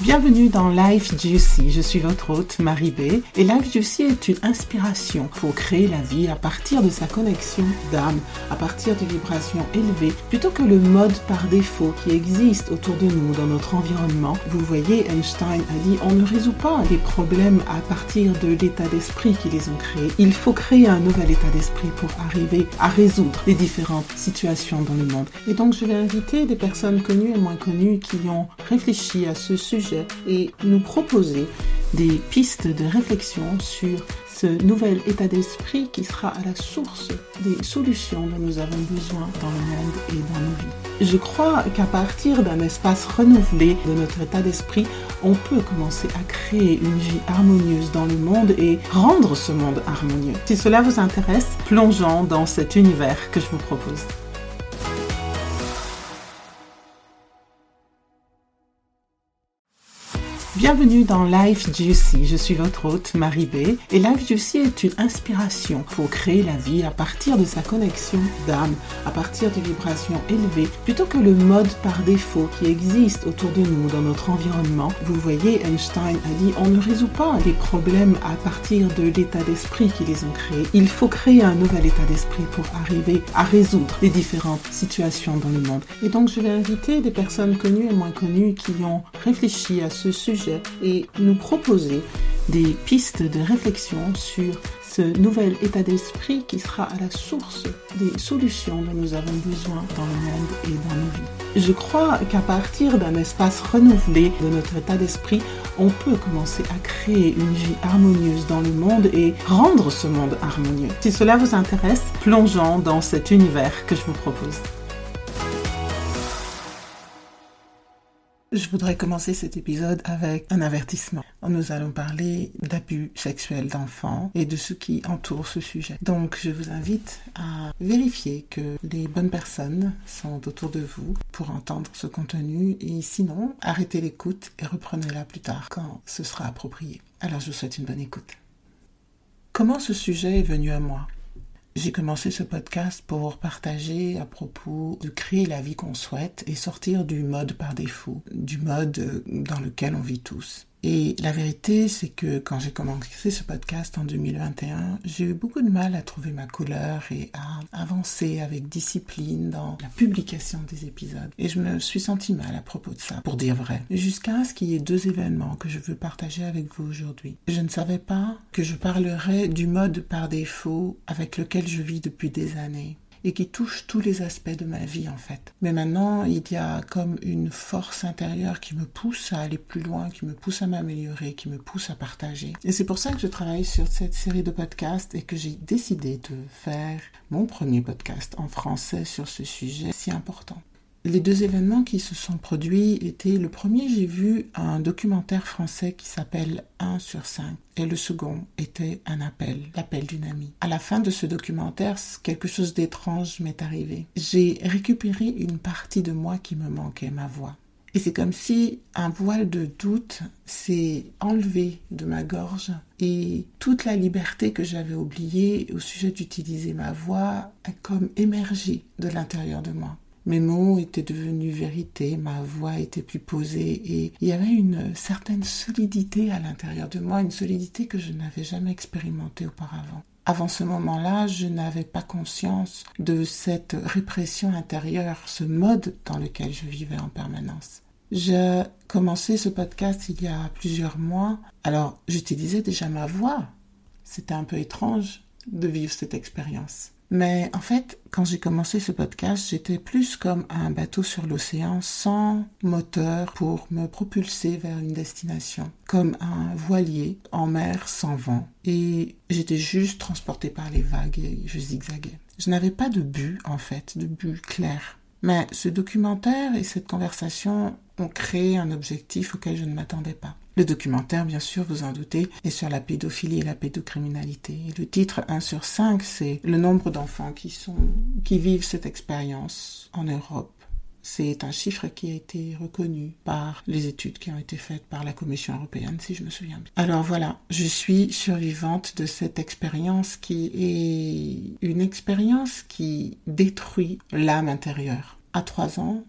Bienvenue dans Life Juicy. Je suis votre hôte Marie B. Et Life Juicy est une inspiration pour créer la vie à partir de sa connexion d'âme, à partir de vibrations élevées, plutôt que le mode par défaut qui existe autour de nous dans notre environnement. Vous voyez, Einstein a dit on ne résout pas les problèmes à partir de l'état d'esprit qui les ont créés. Il faut créer un nouvel état d'esprit pour arriver à résoudre les différentes situations dans le monde. Et donc je vais inviter des personnes connues et moins connues qui ont réfléchi à ce sujet et nous proposer des pistes de réflexion sur ce nouvel état d'esprit qui sera à la source des solutions dont nous avons besoin dans le monde et dans nos vies. Je crois qu'à partir d'un espace renouvelé de notre état d'esprit, on peut commencer à créer une vie harmonieuse dans le monde et rendre ce monde harmonieux. Si cela vous intéresse, plongeons dans cet univers que je vous propose. Bienvenue dans Life Juicy. Je suis votre hôte Marie B. Et Life Juicy est une inspiration pour créer la vie à partir de sa connexion d'âme, à partir de vibrations élevées, plutôt que le mode par défaut qui existe autour de nous dans notre environnement. Vous voyez, Einstein a dit on ne résout pas les problèmes à partir de l'état d'esprit qui les ont créés. Il faut créer un nouvel état d'esprit pour arriver à résoudre les différentes situations dans le monde. Et donc je vais inviter des personnes connues et moins connues qui ont réfléchi à ce sujet et nous proposer des pistes de réflexion sur ce nouvel état d'esprit qui sera à la source des solutions dont nous avons besoin dans le monde et dans nos vies. Je crois qu'à partir d'un espace renouvelé de notre état d'esprit, on peut commencer à créer une vie harmonieuse dans le monde et rendre ce monde harmonieux. Si cela vous intéresse, plongeons dans cet univers que je vous propose. Je voudrais commencer cet épisode avec un avertissement. Nous allons parler d'abus sexuels d'enfants et de ce qui entoure ce sujet. Donc je vous invite à vérifier que les bonnes personnes sont autour de vous pour entendre ce contenu et sinon arrêtez l'écoute et reprenez-la plus tard quand ce sera approprié. Alors je vous souhaite une bonne écoute. Comment ce sujet est venu à moi? J'ai commencé ce podcast pour partager à propos de créer la vie qu'on souhaite et sortir du mode par défaut, du mode dans lequel on vit tous. Et la vérité, c'est que quand j'ai commencé ce podcast en 2021, j'ai eu beaucoup de mal à trouver ma couleur et à avancer avec discipline dans la publication des épisodes. Et je me suis senti mal à propos de ça, pour dire vrai. Jusqu'à ce qu'il y ait deux événements que je veux partager avec vous aujourd'hui. Je ne savais pas que je parlerais du mode par défaut avec lequel je vis depuis des années et qui touche tous les aspects de ma vie en fait. Mais maintenant, il y a comme une force intérieure qui me pousse à aller plus loin, qui me pousse à m'améliorer, qui me pousse à partager. Et c'est pour ça que je travaille sur cette série de podcasts et que j'ai décidé de faire mon premier podcast en français sur ce sujet si important. Les deux événements qui se sont produits étaient le premier, j'ai vu un documentaire français qui s'appelle 1 sur 5 et le second était un appel, l'appel d'une amie. À la fin de ce documentaire, quelque chose d'étrange m'est arrivé. J'ai récupéré une partie de moi qui me manquait, ma voix. Et c'est comme si un voile de doute s'est enlevé de ma gorge et toute la liberté que j'avais oubliée au sujet d'utiliser ma voix a comme émergé de l'intérieur de moi. Mes mots étaient devenus vérité, ma voix était plus posée et il y avait une certaine solidité à l'intérieur de moi, une solidité que je n'avais jamais expérimentée auparavant. Avant ce moment-là, je n'avais pas conscience de cette répression intérieure, ce mode dans lequel je vivais en permanence. J'ai commencé ce podcast il y a plusieurs mois, alors j'utilisais déjà ma voix. C'était un peu étrange de vivre cette expérience. Mais en fait, quand j'ai commencé ce podcast, j'étais plus comme un bateau sur l'océan sans moteur pour me propulser vers une destination, comme un voilier en mer sans vent. Et j'étais juste transportée par les vagues et je zigzaguais. Je n'avais pas de but, en fait, de but clair. Mais ce documentaire et cette conversation ont créé un objectif auquel je ne m'attendais pas. Le documentaire, bien sûr, vous en doutez, est sur la pédophilie et la pédocriminalité. le titre 1 sur 5, c'est le nombre d'enfants qui qui vivent cette expérience en Europe. C'est un chiffre qui a été reconnu par les études qui ont été faites par la Commission européenne, si je me souviens bien. Alors voilà, je suis survivante de cette expérience qui est une expérience qui détruit l'âme intérieure. À trois ans,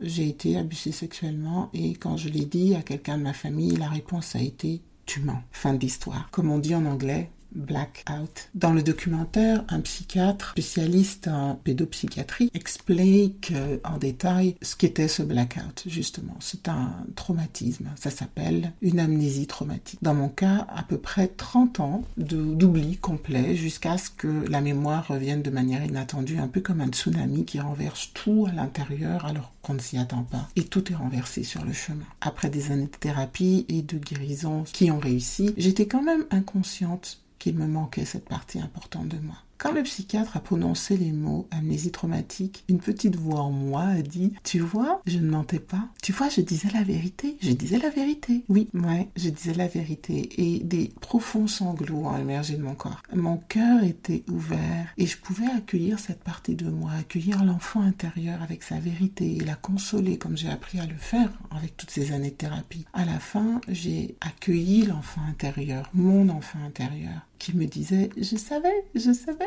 j'ai été abusée sexuellement et quand je l'ai dit à quelqu'un de ma famille, la réponse a été tu mens. Fin d'histoire. Comme on dit en anglais, blackout. Dans le documentaire, un psychiatre spécialiste en pédopsychiatrie explique euh, en détail ce qu'était ce blackout, justement. C'est un traumatisme. Ça s'appelle une amnésie traumatique. Dans mon cas, à peu près 30 ans d'oubli complet jusqu'à ce que la mémoire revienne de manière inattendue, un peu comme un tsunami qui renverse tout à l'intérieur alors qu'on ne s'y attend pas. Et tout est renversé sur le chemin. Après des années de thérapie et de guérison qui ont réussi, j'étais quand même inconsciente qu'il me manquait cette partie importante de moi. Quand le psychiatre a prononcé les mots amnésie traumatique, une petite voix en moi a dit Tu vois, je ne mentais pas. Tu vois, je disais la vérité. Je disais la vérité. Oui, ouais, je disais la vérité. Et des profonds sanglots ont émergé de mon corps. Mon cœur était ouvert et je pouvais accueillir cette partie de moi, accueillir l'enfant intérieur avec sa vérité et la consoler comme j'ai appris à le faire avec toutes ces années de thérapie. À la fin, j'ai accueilli l'enfant intérieur, mon enfant intérieur qui me disait Je savais, je savais,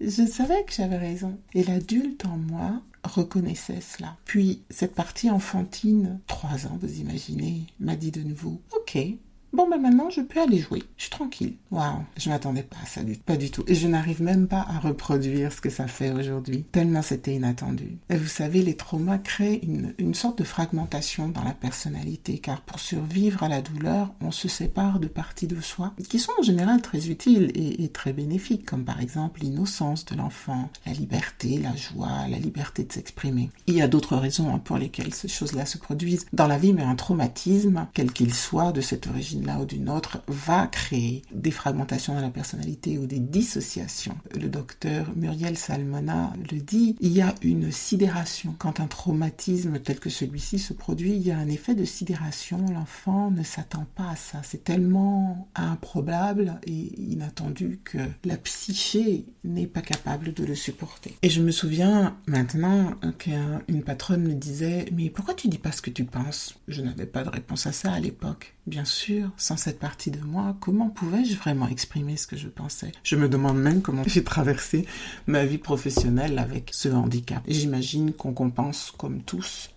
je savais que j'avais raison. Et l'adulte en moi reconnaissait cela. Puis cette partie enfantine, trois ans, vous imaginez, m'a dit de nouveau Ok, Bon, ben maintenant, je peux aller jouer. Je suis tranquille. Waouh, je m'attendais pas à ça, pas du tout. Et je n'arrive même pas à reproduire ce que ça fait aujourd'hui, tellement c'était inattendu. Et vous savez, les traumas créent une, une sorte de fragmentation dans la personnalité, car pour survivre à la douleur, on se sépare de parties de soi qui sont en général très utiles et, et très bénéfiques, comme par exemple l'innocence de l'enfant, la liberté, la joie, la liberté de s'exprimer. Il y a d'autres raisons hein, pour lesquelles ces choses-là se produisent dans la vie, mais un traumatisme, quel qu'il soit de cette origine là ou d'une autre va créer des fragmentations dans la personnalité ou des dissociations. Le docteur Muriel Salmona le dit, il y a une sidération. Quand un traumatisme tel que celui-ci se produit, il y a un effet de sidération. L'enfant ne s'attend pas à ça. C'est tellement improbable et inattendu que la psyché n'est pas capable de le supporter. Et je me souviens maintenant qu'une patronne me disait, mais pourquoi tu dis pas ce que tu penses? Je n'avais pas de réponse à ça à l'époque. Bien sûr, sans cette partie de moi, comment pouvais-je vraiment exprimer ce que je pensais? Je me demande même comment j'ai traversé ma vie professionnelle avec ce handicap. J'imagine qu'on compense comme tous.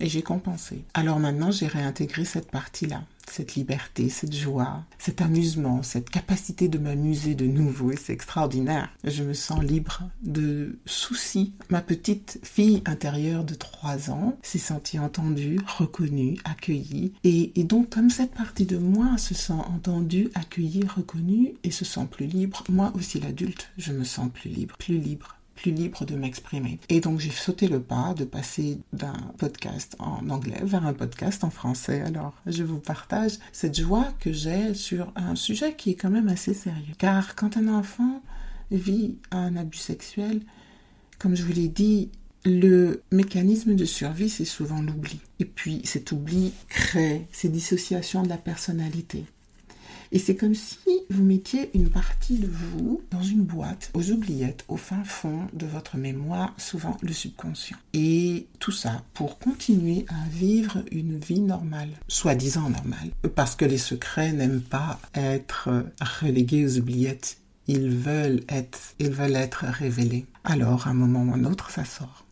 Et j'ai compensé. Alors maintenant, j'ai réintégré cette partie-là cette liberté, cette joie, cet amusement, cette capacité de m'amuser de nouveau et c'est extraordinaire. Je me sens libre de soucis. Ma petite fille intérieure de 3 ans s'est sentie entendue, reconnue, accueillie et, et, donc comme cette partie de moi se sent entendue, accueillie, reconnue et se sent plus libre, moi aussi l'adulte, je me sens plus libre, plus libre plus libre de m'exprimer. Et donc j'ai sauté le pas de passer d'un podcast en anglais vers un podcast en français. Alors je vous partage cette joie que j'ai sur un sujet qui est quand même assez sérieux. Car quand un enfant vit un abus sexuel, comme je vous l'ai dit, le mécanisme de survie, c'est souvent l'oubli. Et puis cet oubli crée ces dissociations de la personnalité. Et c'est comme si vous mettiez une partie de vous dans une boîte, aux oubliettes, au fin fond de votre mémoire, souvent le subconscient. Et tout ça pour continuer à vivre une vie normale, soi-disant normale. Parce que les secrets n'aiment pas être relégués aux oubliettes. Ils veulent être, ils veulent être révélés. Alors, à un moment ou un autre, ça sort.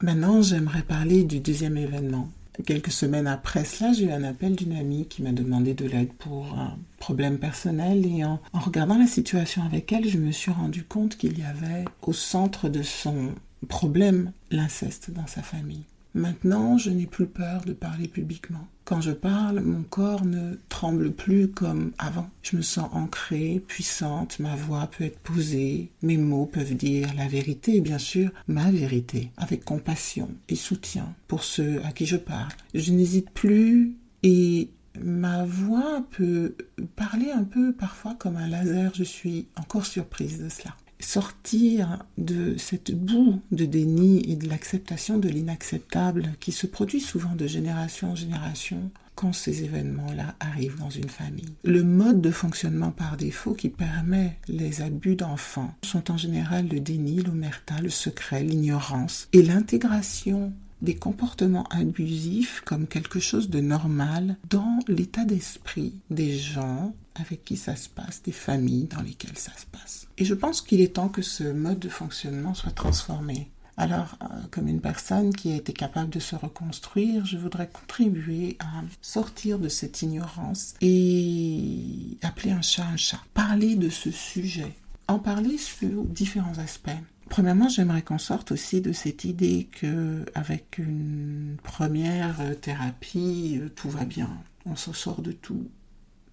Maintenant, j'aimerais parler du deuxième événement Quelques semaines après cela, j'ai eu un appel d'une amie qui m'a demandé de l'aide pour un problème personnel et en, regardant la situation avec elle, je me suis rendu compte qu'il y avait au centre de son problème l'inceste dans sa famille. Maintenant, je n'ai plus peur de parler publiquement. Quand je parle, mon corps ne tremble plus comme avant. Je me sens ancrée, puissante, ma voix peut être posée, mes mots peuvent dire la vérité, bien sûr, ma vérité, avec compassion et soutien pour ceux à qui je parle. Je n'hésite plus et ma voix peut parler un peu parfois comme un laser. Je suis encore surprise de cela sortir de cette boue de déni et de l'acceptation de l'inacceptable qui se produit souvent de génération en génération quand ces événements-là arrivent dans une famille. Le mode de fonctionnement par défaut qui permet les abus d'enfants sont en général le déni, l'omerta, le secret, l'ignorance et l'intégration des comportements abusifs comme quelque chose de normal dans l'état d'esprit des gens avec qui ça se passe, des familles dans lesquelles ça se passe. Et je pense qu'il est temps que ce mode de fonctionnement soit transformé. Alors, euh, comme une personne qui a été capable de se reconstruire, je voudrais contribuer à sortir de cette ignorance et appeler un chat un chat. Parler de ce sujet. En parler sur différents aspects. Premièrement, j'aimerais qu'on sorte aussi de cette idée que avec une première thérapie, euh, tout va bien. On s'en sort de tout.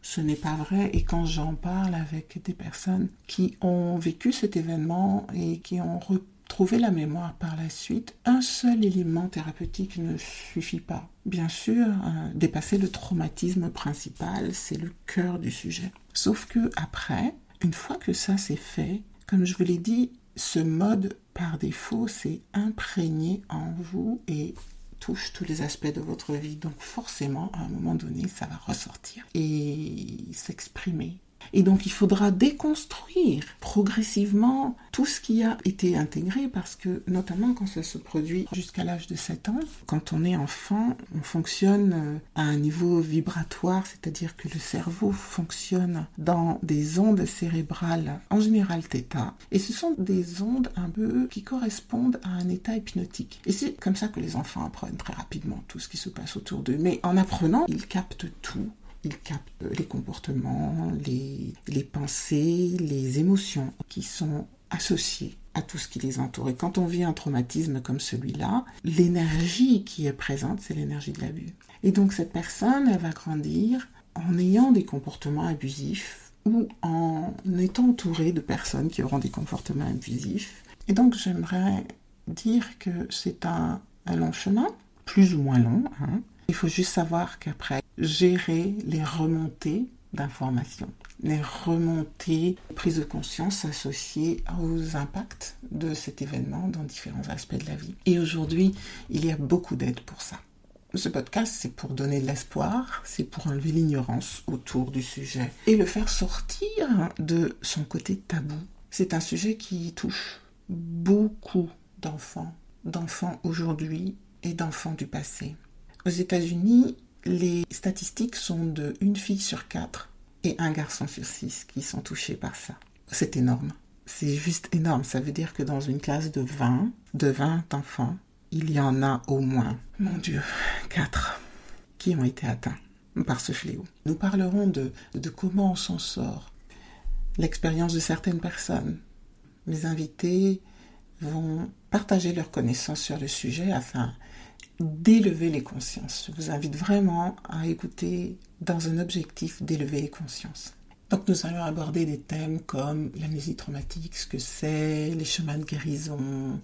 Ce n'est pas vrai et quand j'en parle avec des personnes qui ont vécu cet événement et qui ont trouver la mémoire par la suite, un seul élément thérapeutique ne suffit pas. Bien sûr, euh, dépasser le traumatisme principal, c'est le cœur du sujet. Sauf que après, une fois que ça c'est fait, comme je vous l'ai dit, ce mode par défaut, c'est imprégné en vous et touche tous les aspects de votre vie. Donc forcément, à un moment donné, ça va ressortir et s'exprimer et donc il faudra déconstruire progressivement tout ce qui a été intégré parce que notamment quand ça se produit jusqu'à l'âge de 7 ans, quand on est enfant, on fonctionne euh, à un niveau vibratoire, c'est-à-dire que le cerveau fonctionne dans des ondes cérébrales, en général θ, et ce sont des ondes un peu qui correspondent à un état hypnotique. Et c'est comme ça que les enfants apprennent très rapidement tout ce qui se passe autour d'eux. Mais en apprenant, ils captent tout il capte les comportements, les, les pensées, les émotions qui sont associées à tout ce qui les entoure. Et quand on vit un traumatisme comme celui-là, l'énergie qui est présente, c'est l'énergie de l'abus. Et donc cette personne, elle va grandir en ayant des comportements abusifs ou en étant entourée de personnes qui auront des comportements abusifs. Et donc j'aimerais dire que c'est un, long chemin, plus ou moins long. Hein. Il faut juste savoir qu'après, gérer les remontées d'informations, les remontées, prise de conscience associées aux impacts de cet événement dans différents aspects de la vie. Et aujourd'hui, il y a beaucoup d'aide pour ça. Ce podcast, c'est pour donner de l'espoir, c'est pour enlever l'ignorance autour du sujet et le faire sortir de son côté tabou. C'est un sujet qui touche beaucoup d'enfants, d'enfants aujourd'hui et d'enfants du passé. Aux États-Unis, les statistiques sont de une fille sur quatre et un garçon sur six qui sont touchés par ça. C'est énorme. C'est juste énorme. Ça veut dire que dans une classe de 20, de 20 enfants, il y en a au moins, mon Dieu, 4 qui ont été atteints par ce fléau. Nous parlerons de, de comment on s'en sort, l'expérience de certaines personnes. Mes invités vont partager leurs connaissances sur le sujet afin d'élever les consciences. Je vous invite vraiment à écouter dans un objectif d'élever les consciences. Donc nous allons aborder des thèmes comme l'amnésie traumatique, ce que c'est, les chemins de guérison,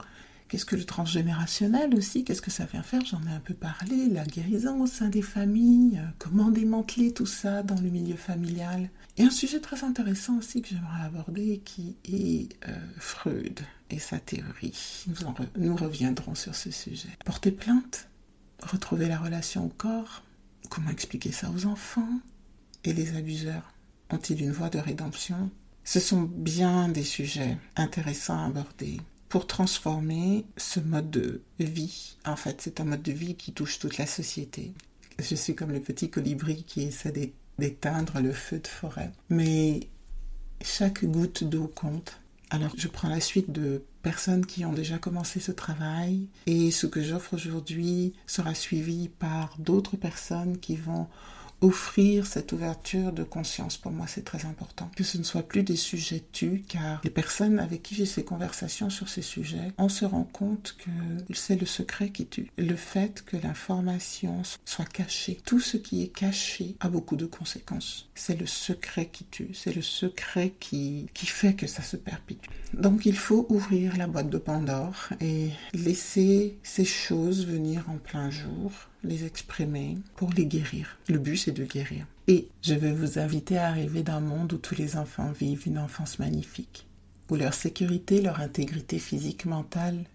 qu'est-ce que le transgénérationnel aussi, qu'est-ce que ça vient faire, j'en ai un peu parlé, la guérison au sein des familles, euh, comment démanteler tout ça dans le milieu familial. Et un sujet très intéressant aussi que j'aimerais aborder qui est euh, Freud et sa théorie. Nous, nous reviendrons sur ce sujet. Porter plainte, retrouver la relation au corps, comment expliquer ça aux enfants Et les abuseurs? Ont-ils une voie de rédemption? Ce sont bien des sujets intéressants à aborder pour transformer ce mode de vie. En fait, c'est un mode de vie qui touche toute la société. Je suis comme le petit colibri qui essaie d'éteindre le feu de forêt. Mais chaque goutte d'eau compte. Alors je prends la suite de personnes qui ont déjà commencé ce travail et ce que j'offre aujourd'hui sera suivi par d'autres personnes qui vont offrir cette ouverture de conscience, pour moi, c'est très important. Que ce ne soit plus des sujets tus, car les personnes avec qui j'ai ces conversations sur ces sujets, on se rend compte que c'est le secret qui tue. Le fait que l'information soit cachée. Tout ce qui est caché a beaucoup de conséquences. C'est le secret qui tue. C'est le secret qui, qui fait que ça se perpétue. Donc il faut ouvrir la boîte de Pandore et laisser ces choses venir en plein jour les exprimer, pour les guérir. Le but, c'est de guérir. Et je veux vous inviter à arriver d'un monde où tous les enfants vivent une enfance magnifique, où leur sécurité, leur intégrité physique, mentale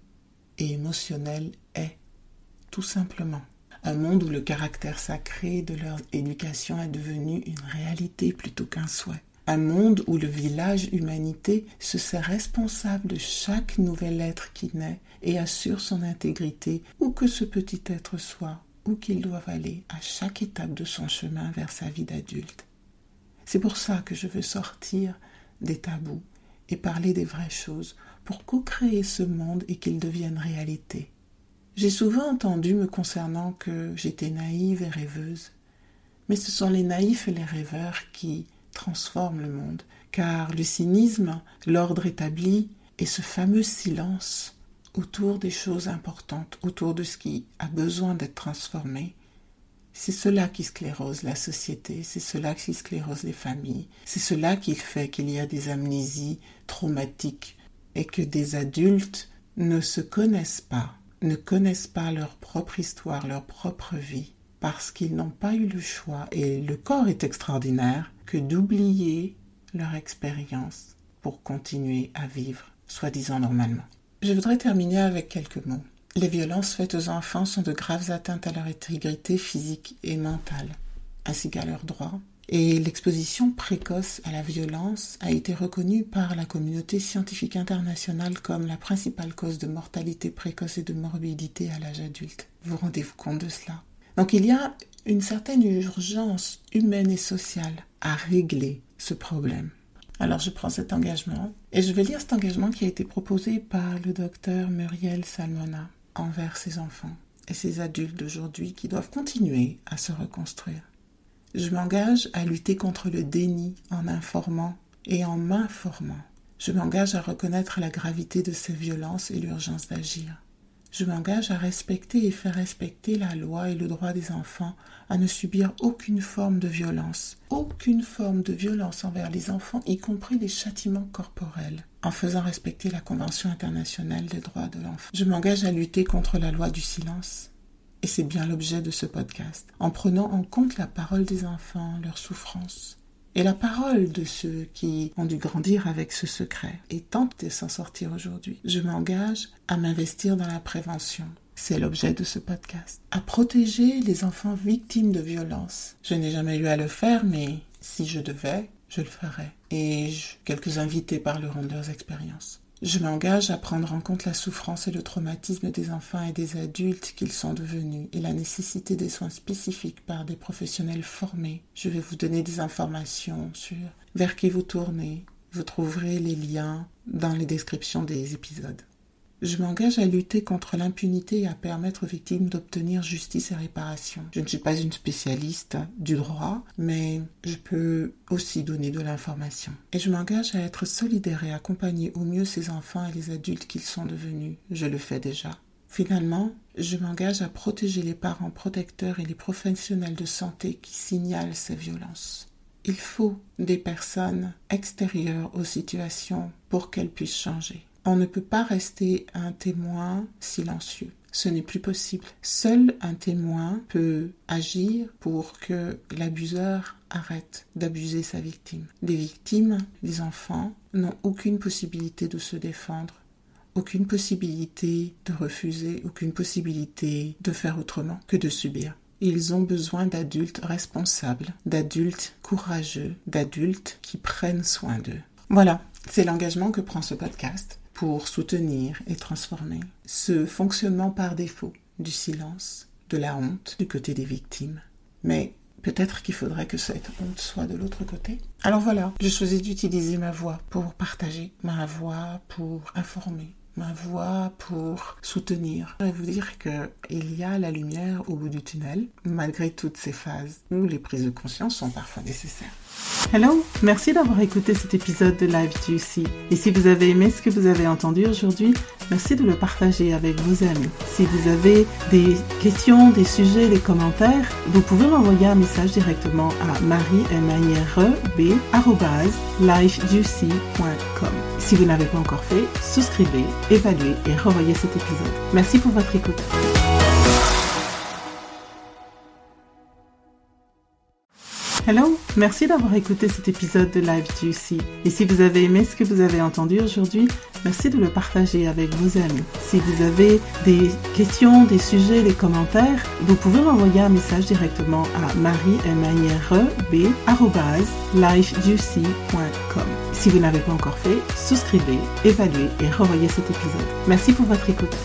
et émotionnelle est, tout simplement. Un monde où le caractère sacré de leur éducation est devenu une réalité plutôt qu'un souhait. Un monde où le village humanité se sait responsable de chaque nouvel être qui naît et assure son intégrité, où que ce petit être soit, où qu'ils doivent aller à chaque étape de son chemin vers sa vie d'adulte. C'est pour ça que je veux sortir des tabous et parler des vraies choses pour co-créer ce monde et qu'il devienne réalité. J'ai souvent entendu me concernant que j'étais naïve et rêveuse, mais ce sont les naïfs et les rêveurs qui transforment le monde, car le cynisme, l'ordre établi et ce fameux silence autour des choses importantes, autour de ce qui a besoin d'être transformé, c'est cela qui sclérose la société, c'est cela qui sclérose les familles, c'est cela qui fait qu'il y a des amnésies traumatiques et que des adultes ne se connaissent pas, ne connaissent pas leur propre histoire, leur propre vie, parce qu'ils n'ont pas eu le choix, et le corps est extraordinaire, que d'oublier leur expérience pour continuer à vivre, soi-disant normalement. Je voudrais terminer avec quelques mots. Les violences faites aux enfants sont de graves atteintes à leur intégrité physique et mentale, ainsi qu'à leurs droits. Et l'exposition précoce à la violence a été reconnue par la communauté scientifique internationale comme la principale cause de mortalité précoce et de morbidité à l'âge adulte. Vous rendez-vous compte de cela? Donc il y a une certaine urgence humaine et sociale à régler ce problème. Alors je prends cet engagement et je vais lire cet engagement qui a été proposé par le docteur Muriel Salmona envers ses enfants et ses adultes d'aujourd'hui qui doivent continuer à se reconstruire. Je m'engage à lutter contre le déni en informant et en m'informant. Je m'engage à reconnaître la gravité de ces violences et l'urgence d'agir. Je m'engage à respecter et faire respecter la loi et le droit des enfants à ne subir aucune forme de violence, aucune forme de violence envers les enfants, y compris les châtiments corporels, en faisant respecter la Convention internationale des droits de l'enfant. Je m'engage à lutter contre la loi du silence. Et c'est bien l'objet de ce podcast, en prenant en compte la parole des enfants, leurs souffrances, et la parole de ceux qui ont dû grandir avec ce secret et tentent de s'en sortir aujourd'hui. Je m'engage à m'investir dans la prévention. C'est l'objet de ce podcast. À protéger les enfants victimes de violences. Je n'ai jamais eu à le faire, mais si je devais, je le ferais. Et quelques invités parleront de leurs expériences. Je m'engage à prendre en compte la souffrance et le traumatisme des enfants et des adultes qu'ils sont devenus et la nécessité des soins spécifiques par des professionnels formés. Je vais vous donner des informations sur vers qui vous tournez. Vous trouverez les liens dans les descriptions des épisodes. Je m'engage à lutter contre l'impunité et à permettre aux victimes d'obtenir justice et réparation. Je ne suis pas une spécialiste du droit, mais je peux aussi donner de l'information. Et je m'engage à être solidaire et accompagner au mieux ces enfants et les adultes qu'ils sont devenus. Je le fais déjà. Finalement, je m'engage à protéger les parents protecteurs et les professionnels de santé qui signalent ces violences. Il faut des personnes extérieures aux situations pour qu'elles puissent changer. On ne peut pas rester un témoin silencieux. Ce n'est plus possible. Seul un témoin peut agir pour que l'abuseur arrête d'abuser sa victime. Les victimes, les enfants, n'ont aucune possibilité de se défendre, aucune possibilité de refuser, aucune possibilité de faire autrement que de subir. Ils ont besoin d'adultes responsables, d'adultes courageux, d'adultes qui prennent soin d'eux. Voilà, c'est l'engagement que prend ce podcast pour soutenir et transformer ce fonctionnement par défaut du silence, de la honte du côté des victimes. Mais peut-être qu'il faudrait que cette honte soit de l'autre côté. Alors voilà, je choisis d'utiliser ma voix pour partager, ma voix pour informer, ma voix pour soutenir. Vais vous dire qu'il y a la lumière au bout du tunnel, malgré toutes ces phases où les prises de conscience sont parfois nécessaires. Hello, merci d'avoir écouté cet épisode de Live Juicy. Et si vous avez aimé ce que vous avez entendu aujourd'hui, merci de le partager avec vos amis. Si vous avez des questions, des sujets, des commentaires, vous pouvez m'envoyer un message directement à marie Si vous n'avez pas encore fait, souscrivez, évaluez et revoyez cet épisode. Merci pour votre écoute. Hello, merci d'avoir écouté cet épisode de Live Juicy. Et si vous avez aimé ce que vous avez entendu aujourd'hui, merci de le partager avec vos amis. Si vous avez des questions, des sujets, des commentaires, vous pouvez m'envoyer un message directement à marie Si vous n'avez pas encore fait, souscrivez, évaluez et revoyez cet épisode. Merci pour votre écoute.